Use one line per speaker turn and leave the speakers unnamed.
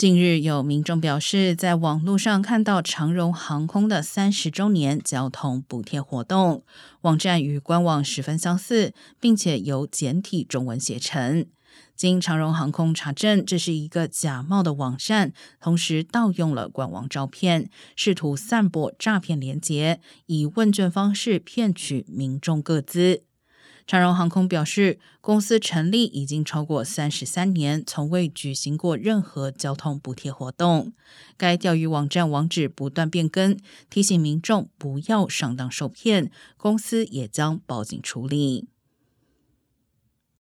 近日有民众表示，在网络上看到长荣航空的三十周年交通补贴活动，网站与官网十分相似，并且由简体中文写成。经长荣航空查证，这是一个假冒的网站，同时盗用了官网照片，试图散播诈骗链接，以问卷方式骗取民众个资。长荣航空表示，公司成立已经超过三十三年，从未举行过任何交通补贴活动。该钓鱼网站网址不断变更，提醒民众不要上当受骗。公司也将报警处理。